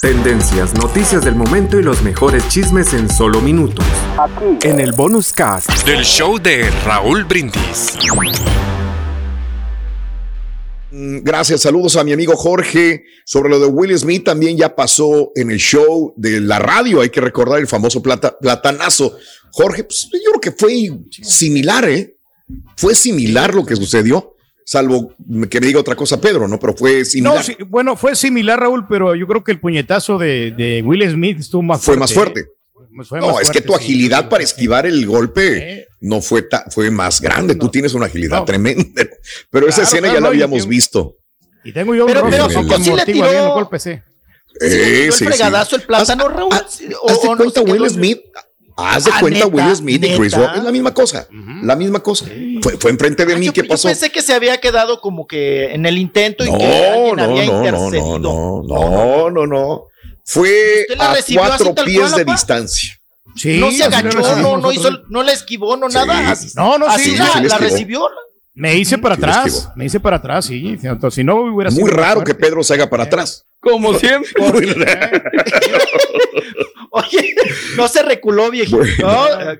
Tendencias, noticias del momento y los mejores chismes en solo minutos. Aquí. En el bonus cast del show de Raúl Brindis. Mm, gracias, saludos a mi amigo Jorge. Sobre lo de Will Smith también ya pasó en el show de la radio, hay que recordar el famoso plata, platanazo. Jorge, pues yo creo que fue similar, ¿eh? Fue similar lo que sucedió salvo que me diga otra cosa Pedro, ¿no? Pero fue similar. No, bueno, fue similar, Raúl, pero yo creo que el puñetazo de, Will Smith estuvo más fue Más fuerte. no, es que tu agilidad para esquivar el golpe no fue, fue más grande. Tú tienes una agilidad tremenda. Pero esa escena ya la habíamos visto. Y tengo yo pero, un pero, pero sí le tiró, el golpe, sí. Eh, sí, el fregadazo, el plátano, Raúl. Haz, o, cuenta Will Smith Haz de ah, cuenta Will Smith y Chris Rock es la misma cosa, la misma cosa. Fue, fue enfrente de mí, ¿qué pasó? Yo pensé que se había quedado como que en el intento y que alguien no, había no, intercedido. No, no, no, no, Fue a cuatro pies de distancia. Sí, no se agachó, no, no hizo, no la esquivó, no nada. No, no, sí, la, la recibió. Me hice para atrás, me hice para atrás, sí. Si no hubiera sido. Muy raro que Pedro se haga para atrás. Como siempre. Oye, no se reculó, viejito.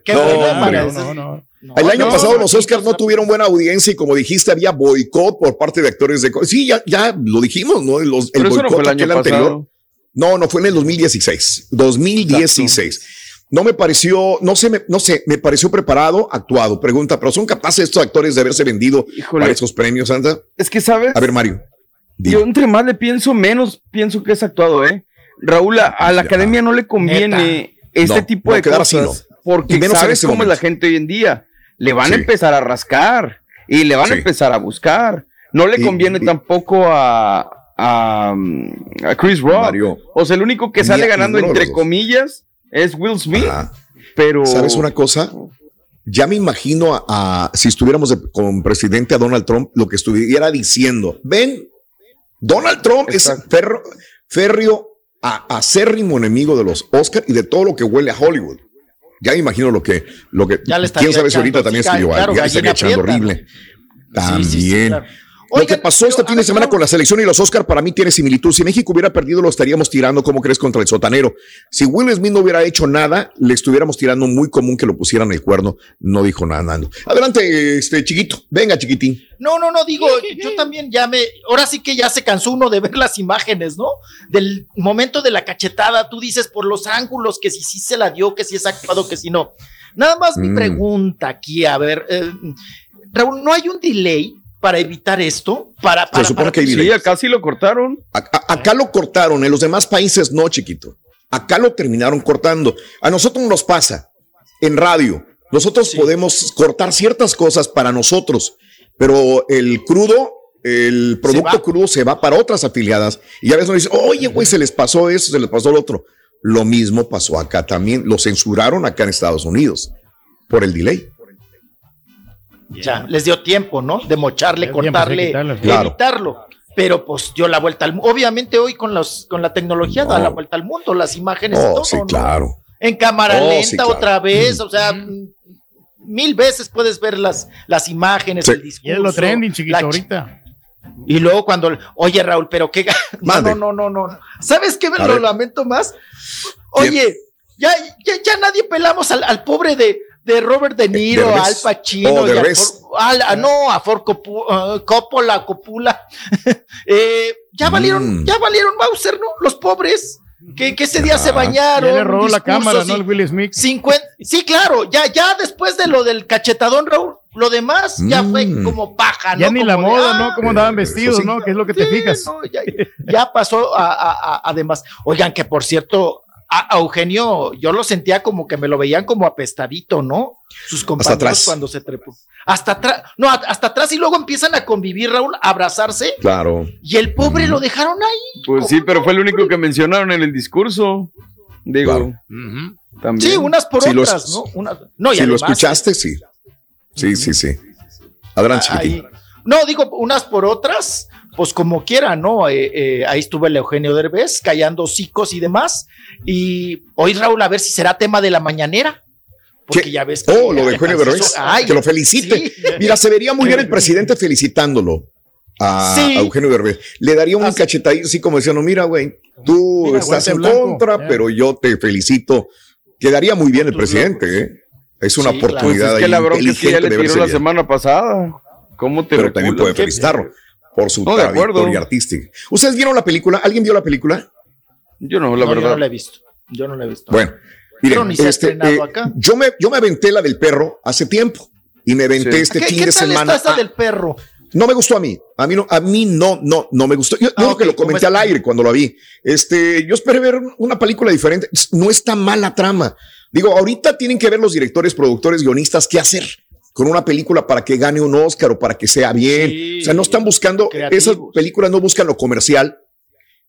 qué no, no, El año pasado los Oscars no tuvieron buena audiencia y como dijiste, había boicot por parte de actores de... Sí, ya, ya lo dijimos, ¿no? Los, el boicot no el año anterior. No, no fue en el 2016. 2016. No me pareció, no sé, no sé, me pareció preparado, actuado. Pregunta, ¿pero son capaces estos actores de haberse vendido para esos premios, Santa? Es que, ¿sabes? A ver, Mario. Yo entre más le pienso, menos pienso que es actuado, ¿eh? Raúl, a, la academia no le conviene este tipo de cosas. Porque sabes cómo es la gente hoy en día. Le van a empezar a rascar y le van a empezar a buscar. No le conviene tampoco a, a, Chris Rock. O sea, el único que sale ganando, entre comillas, es Will Smith. Pero. ¿Sabes una cosa? Ya me imagino a, si estuviéramos con presidente a Donald Trump, lo que estuviera diciendo. Ven, Donald Trump es ferro, férreo a acérrimo enemigo de los Oscars y de todo lo que huele a Hollywood. Ya me imagino lo que, lo que, quién sabe si ahorita también escribió algo, ya estaría echando horrible. También. Lo que pasó este fin de semana con la selección y los Oscar para mí tiene similitud. Si México hubiera perdido, lo estaríamos tirando, ¿cómo crees, contra el sotanero? Si Will Smith no hubiera hecho nada, le estuviéramos tirando muy común que lo pusieran el cuerno. No dijo nada, Nando. Adelante, este chiquito. Venga, chiquitín. No, no, no, digo, yo también ya me. Ahora sí que ya se cansó uno de ver las imágenes, ¿no? Del momento de la cachetada, tú dices por los ángulos que si sí se la dio, que si es actuado, que si no. Nada más mi mm. pregunta aquí, a ver, eh, Raúl, ¿no hay un delay para evitar esto? Para, para, Se supone que sí, acá sí lo cortaron. acá lo cortaron, en los demás países no, chiquito. Acá lo terminaron cortando. A nosotros nos pasa en radio. Nosotros podemos cortar ciertas cosas para nosotros, pero el crudo, el producto crudo se va para otras afiliadas. Y a veces nos dicen, oye, güey, se les pasó eso, se les pasó lo otro. Lo mismo pasó acá también. Lo censuraron acá en Estados Unidos por el delay. Ya, les dio tiempo, ¿no? De mocharle, cortarle, evitarlo. Pero pues dio la vuelta al mundo. Obviamente hoy con los con la tecnología da la vuelta al mundo, las imágenes y oh, todo. Sí, claro. En cámara oh, lenta otra vez, o sea, mil veces puedes ver las, las imágenes, el discurso. Y es lo trending, chiquito, ahorita. Y luego cuando, oye Raúl, pero qué, no, no, no, no, no, ¿sabes qué me lo lamento más? Oye, ya, ya, ya nadie pelamos al, al pobre de, de Robert De Niro, Al Pacino, oh, a no, a For uh, Coppola, Copula. eh, ya valieron, mm. ya valieron Bowser, ¿no? Los pobres. Que, que ese día se bañaron. le robó la cámara, ¿no? El Will Smith. sí, claro, ya, ya después de lo del cachetadón, Raúl, lo demás ya fue mm. como paja, ¿no? Ya ni la moda, ¿no? Cómo andaban vestidos, ¿no? Que es lo que te fijas. ya, ya, pasó además. Oigan, que por cierto, a, Eugenio, yo lo sentía como que me lo veían como apestadito, ¿no? Sus compañeros cuando se trepó. Hasta atrás, no, hasta atrás y luego empiezan a convivir, Raúl, a abrazarse. Claro. Y el pobre lo dejaron ahí. Pues sí, pero fue el único que mencionaron en el discurso. Digo. Sí, unas por otras, ¿no? no si lo escuchaste, sí. Sí, sí, sí. Adelante, No, digo, unas por otras pues como quiera, ¿no? Eh, eh, ahí estuvo el Eugenio Derbez callando hocicos y demás. Y hoy, Raúl, a ver si será tema de la mañanera. Porque ya ves que. Oh, lo de Eugenio Derbez. que lo felicite. Mira, se vería muy bien el presidente felicitándolo. a, Eugenio Derbez. Le daría un cachetadito así como diciendo, mira, güey, tú estás en contra, pero yo te felicito. Quedaría muy bien el presidente, ¿eh? Es una oportunidad. Pues es que la bronca que ya le tiró la semana pasada. ¿Cómo te Pero también puede felicitarlo por su trayectoria artística. ¿Ustedes vieron la película? ¿Alguien vio la película? Yo no, la verdad. Yo no la he visto. Yo no la he visto. Bueno, miren, este, eh, Yo, me, yo me aventé la del perro hace tiempo y me aventé este fin de semana. Está esa del perro? No me gustó a mí. A mí no, a mí no, no, no me gustó. Yo, ah, que lo comenté al aire cuando lo vi. Este, yo esperé ver una película diferente. No está mala trama. Digo, ahorita tienen que ver los directores, productores, guionistas qué hacer con una película para que gane un Oscar o para que sea bien. o sea, no están buscando, esas películas no buscan lo comercial.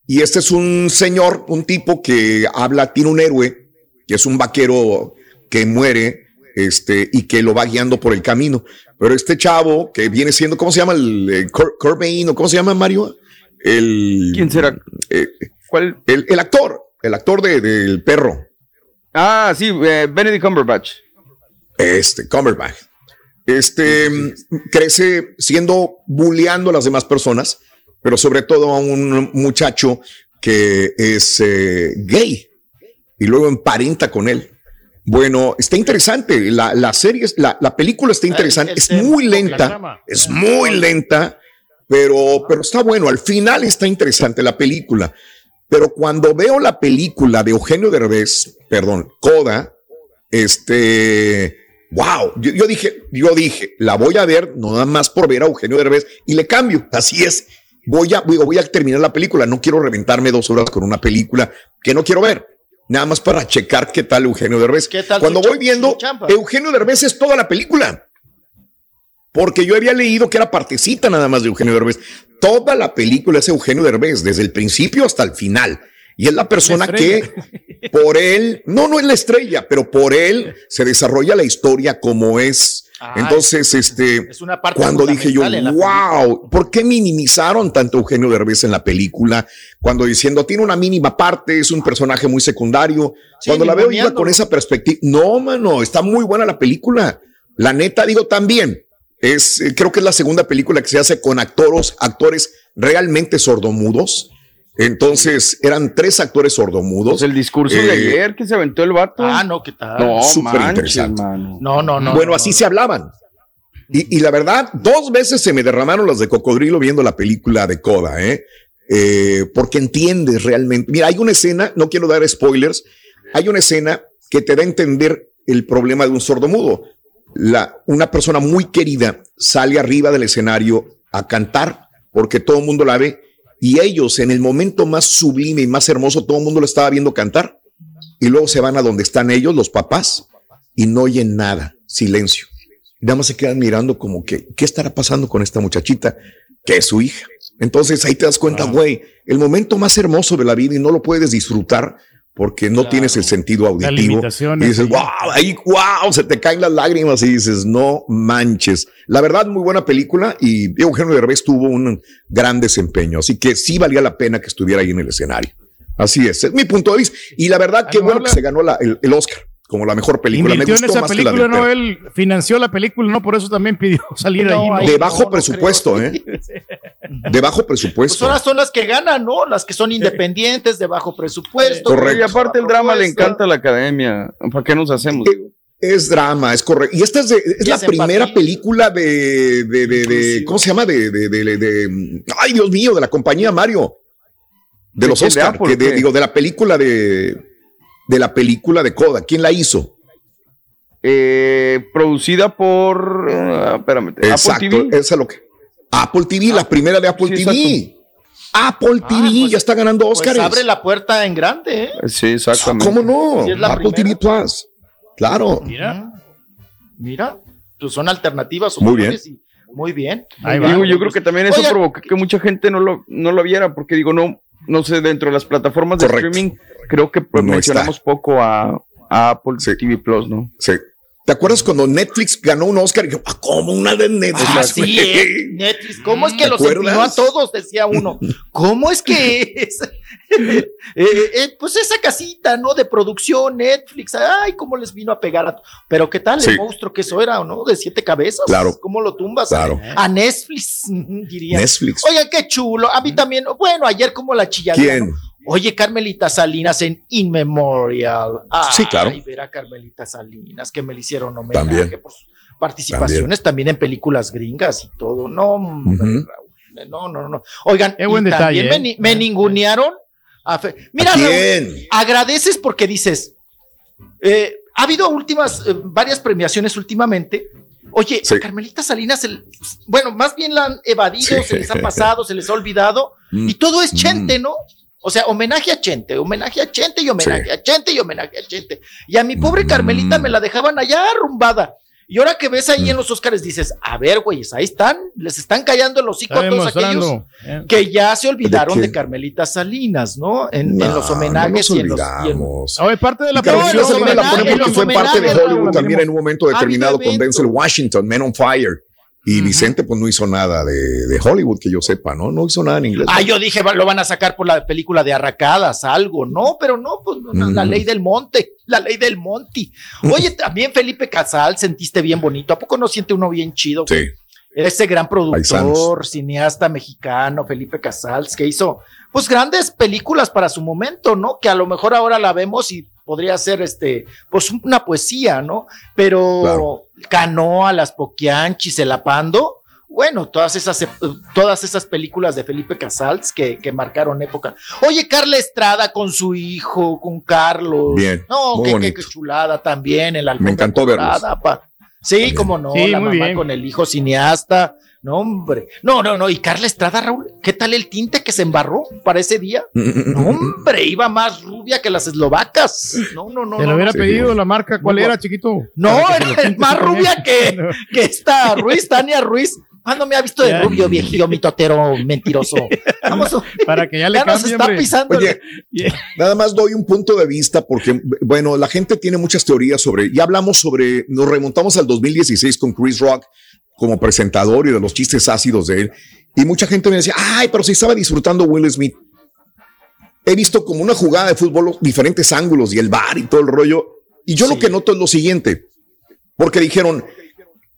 Y este es un señor, un tipo que habla, tiene un héroe, que es un vaquero que muere, este, y que lo va guiando por el camino. Pero este chavo que viene siendo, ¿cómo se llama? El, eh, o ¿cómo se llama Mario? El, ¿Quién será? Eh, ¿Cuál? El, actor, el actor del perro. Ah, sí, eh, Benedict Cumberbatch. Este, Cumberbatch. Este crece siendo bulleando a las demás personas, pero sobre todo a un muchacho que es gay y luego emparenta con él. Bueno, está interesante. La, la serie, la, la, película está interesante. es muy lenta. Es muy lenta, pero, pero está bueno. Al final está interesante la película. Pero cuando veo la película de Eugenio Derbez, perdón, Coda, este, wow, yo, dije, yo dije, la voy a ver no nada más por ver a Eugenio Derbez y le cambio. Así es. Voy a, voy, voy a terminar la película. No quiero reventarme dos horas con una película que no quiero ver nada más para checar qué tal Eugenio Derbez. Cuando voy viendo, Eugenio Derbez es toda la película. Porque yo había leído que era partecita nada más de Eugenio Derbez. Toda la película es Eugenio Derbez, desde el principio hasta el final. Y es la persona que por él, no, no es la estrella, pero por él se desarrolla la historia como es entonces, este, cuando dije yo, wow, ¿por qué minimizaron tanto Eugenio Derbez en la película? Cuando diciendo, tiene una mínima parte, es un personaje muy secundario. cuando la veo iba con esa perspectiva, no, mano, está muy buena la película. La neta, digo, también, es, eh, creo que es la segunda película que se hace con actores, actores realmente sordomudos. Entonces eran tres actores sordomudos. Pues el discurso de eh, ayer que se aventó el vato. Ah, no, ¿qué tal? No, súper interesante. No, no, no. Bueno, así se hablaban. Y, la verdad, dos veces se me derramaron las de cocodrilo viendo la película de Coda, ¿eh? ¿eh? porque entiendes realmente. Mira, hay una escena, no quiero dar spoilers, hay una escena que te da a entender el problema de un sordomudo. La, una persona muy querida sale arriba del escenario a cantar porque todo el mundo la ve y ellos, en el momento más sublime y más hermoso, todo el mundo lo estaba viendo cantar. Y luego se van a donde están ellos, los papás, y no oyen nada, silencio. Y nada más se quedan mirando como que, ¿qué estará pasando con esta muchachita? Que es su hija. Entonces ahí te das cuenta, güey, el momento más hermoso de la vida y no lo puedes disfrutar porque no tienes el sentido auditivo. Y dices, wow, ahí, wow, se te caen las lágrimas y dices, no manches. La verdad, muy buena película y Eugenio Derbez tuvo un gran desempeño, así que sí valía la pena que estuviera ahí en el escenario. Así es, es mi punto de vista. Y la verdad, qué bueno que se ganó el Oscar como la mejor película. Me gustó en esa película, no, él financió la película, no por eso también pidió salir ahí. De bajo presupuesto, ¿eh? De bajo presupuesto. Pues ahora son las que ganan, ¿no? Las que son independientes, de bajo presupuesto. Correcto. Y aparte el drama le encanta a la academia. ¿Para qué nos hacemos? Eh, es drama, es correcto. Y esta es, es la primera película de, de, de, ¿cómo se llama? De, de, ay Dios mío, de la compañía Mario. De los Oscar, que digo, de la película de de la película de Coda. ¿Quién la hizo? Eh, producida por. Uh, espérame. Exacto, Apple TV. Esa es lo que. Apple TV, la ah, primera de Apple TV. Apple TV ah, pues, ya está ganando pues Oscars. abre la puerta en grande, ¿eh? Sí, exactamente. ¿Cómo no? Apple TV Plus. Claro. Mira, mira, pues son alternativas. Muy bien. muy bien. Digo, yo creo que también eso provocó que mucha gente no lo, no lo viera, porque digo, no, no sé, dentro de las plataformas de streaming, creo que mencionamos poco a, Apple TV Plus, ¿no? Sí. ¿Te acuerdas cuando Netflix ganó un Oscar? Y yo, ah, ¿cómo una de Netflix? Ah, sí, Netflix. ¿Cómo es que los empinó a todos? Decía uno. ¿Cómo es que es? Eh, eh, pues esa casita, ¿no? De producción, Netflix. Ay, cómo les vino a pegar a. Pero ¿qué tal el monstruo que eso era, no? De siete cabezas. Claro. ¿Cómo lo tumbas? Claro. A Netflix, diría. Netflix. Oigan, qué chulo. A mí también. Bueno, ayer como la chillada. ¿Quién? Oye, Carmelita Salinas en In Memorial. sí, claro. Y ver a Carmelita Salinas, que me le hicieron homenaje por sus participaciones también. en películas gringas y todo. No, no, no, no. Oigan, también me, ¿eh? me, ningunearon. Mira, agradeces porque dices, eh, ha habido últimas, eh, varias premiaciones últimamente. Oye, Carmelita Salinas, bueno, más bien la han evadido, se les ha pasado, se les ha olvidado, mm. y todo es chente, mm. ¿no? O sea, homenaje a Chente, homenaje a Chente y homenaje a Chente y homenaje a Chente. Y a mi pobre Carmelita me la dejaban allá arrumbada. Y ahora que ves ahí en los Óscares dices, a ver, güeyes, ahí están, les están callando los hocico a todos aquellos eh. que ya se olvidaron de, Carmelita Salinas, ¿no? En, los homenajes y en los. Y parte de la Carmelita Salinas la pone porque fue parte de Hollywood también en un momento determinado con Denzel Washington, Men on Fire. Y Vicente, pues no hizo nada de, Hollywood, que yo sepa, ¿no? No hizo nada en inglés. Ah, yo dije, lo van a sacar por la película de Arracadas, algo. No, pero no, pues la ley del monte, la ley del monte. Oye, también Felipe Casal, sentiste bien bonito. ¿A poco no siente uno bien chido? Sí. Ese gran productor, cineasta mexicano, Felipe Casals, que hizo, pues, grandes películas para su momento, ¿no? Que a lo mejor ahora la vemos y podría ser, este, pues, una poesía, ¿no? Pero Canoa, Las Poquianchis, El Apando, bueno, todas esas, todas esas películas de Felipe Casals que, que, marcaron época. Oye, Carla Estrada con su hijo, con Carlos. Bien. No, qué, chulada también. El Me encantó verlo. Sí, como no, la mamá con el hijo cineasta. No, hombre. No, no, no. Y Carla Estrada, Raúl, ¿qué tal el tinte que se embarró para ese día? No, hombre, iba más rubia que las eslovacas. No, no, no. Te lo hubiera pedido la marca, ¿cuál era, chiquito? No, era más rubia que, que esta Ruiz, Tania Ruiz. ¿Cuándo me ha visto de rubio, viejillo, mitotero, mentiroso? Vamos, para que ya le ya nos está pisando. Oye, nada más doy un punto de vista porque, bueno, la gente tiene muchas teorías sobre, ya hablamos sobre, nos remontamos al 2016 con Chris Rock como presentador y de los chistes ácidos de él. Y mucha gente me decía, ay, pero si estaba disfrutando Will Smith. He visto como una jugada de fútbol diferentes ángulos y el bar y todo el rollo. Y yo lo que noto es lo siguiente, porque dijeron,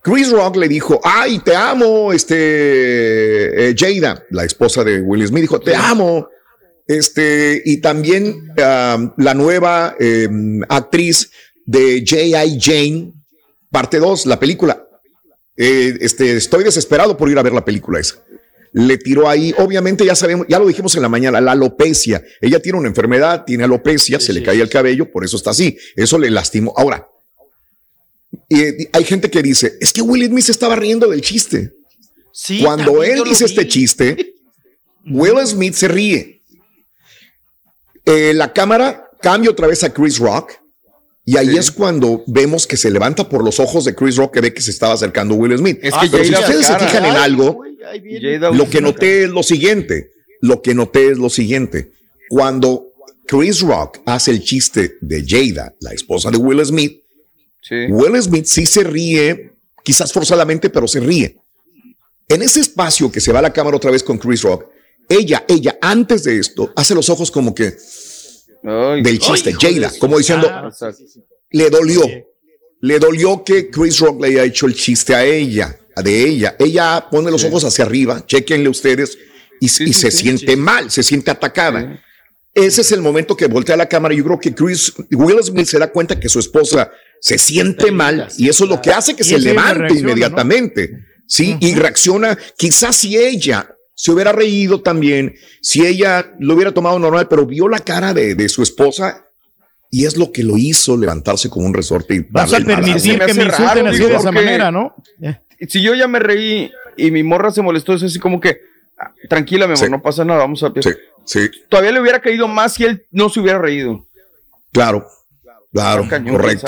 Chris Rock le dijo, ay, te amo, este, eh, Jada, la esposa de Will Smith, dijo, te amo. Este, y también um, la nueva em, actriz de J.I. Jane, parte 2, la película. Eh, este, estoy desesperado por ir a ver la película esa. Le tiró ahí, obviamente ya sabemos, ya lo dijimos en la mañana, la alopecia. Ella tiene una enfermedad, tiene alopecia, se le cae el cabello, por eso está así. Eso le lastimó. Ahora, y hay gente que dice, es que Will Smith se estaba riendo del chiste. Cuando él dice este chiste, Will Smith se ríe. Eh, la cámara cambia otra vez a Chris Rock. Y ahí es cuando vemos que se levanta por los ojos de Chris Rock que ve que se estaba acercando Will Smith. Es que Pero si ustedes se fijan en algo, lo que noté es lo siguiente. Lo que noté es lo siguiente. Cuando Chris Rock hace el chiste de Jada, la esposa de Will Smith, Will Smith sí se ríe, quizás forzadamente, pero se ríe. En ese espacio que se va a la cámara otra vez con Chris Rock, ella, ella, antes de esto, hace los ojos como que del chiste, Jada, como diciendo, ah, le dolió, le dolió que Chris Rock le haya hecho el chiste a ella, de ella. Ella pone los ojos hacia arriba, chequenle ustedes, y, se siente mal, se siente atacada. Ese es el momento que voltea la cámara. Yo creo que Chris, Will Smith se da cuenta que su esposa se siente mal y eso es lo que hace que se levante inmediatamente. Sí, y reacciona. Quizás si ella se hubiera reído también, si ella lo hubiera tomado normal, pero vio la cara de, su esposa y es lo que lo hizo levantarse con un resorte. Y Vas a permitir que me insulten así de esa manera, ¿no? Si yo ya me reí y mi morra se molestó, es así como que, ah, tranquila, mi amor, no pasa nada, vamos a... Sí, sí. Todavía le hubiera caído más si él no se hubiera reído. Claro, claro, correcto.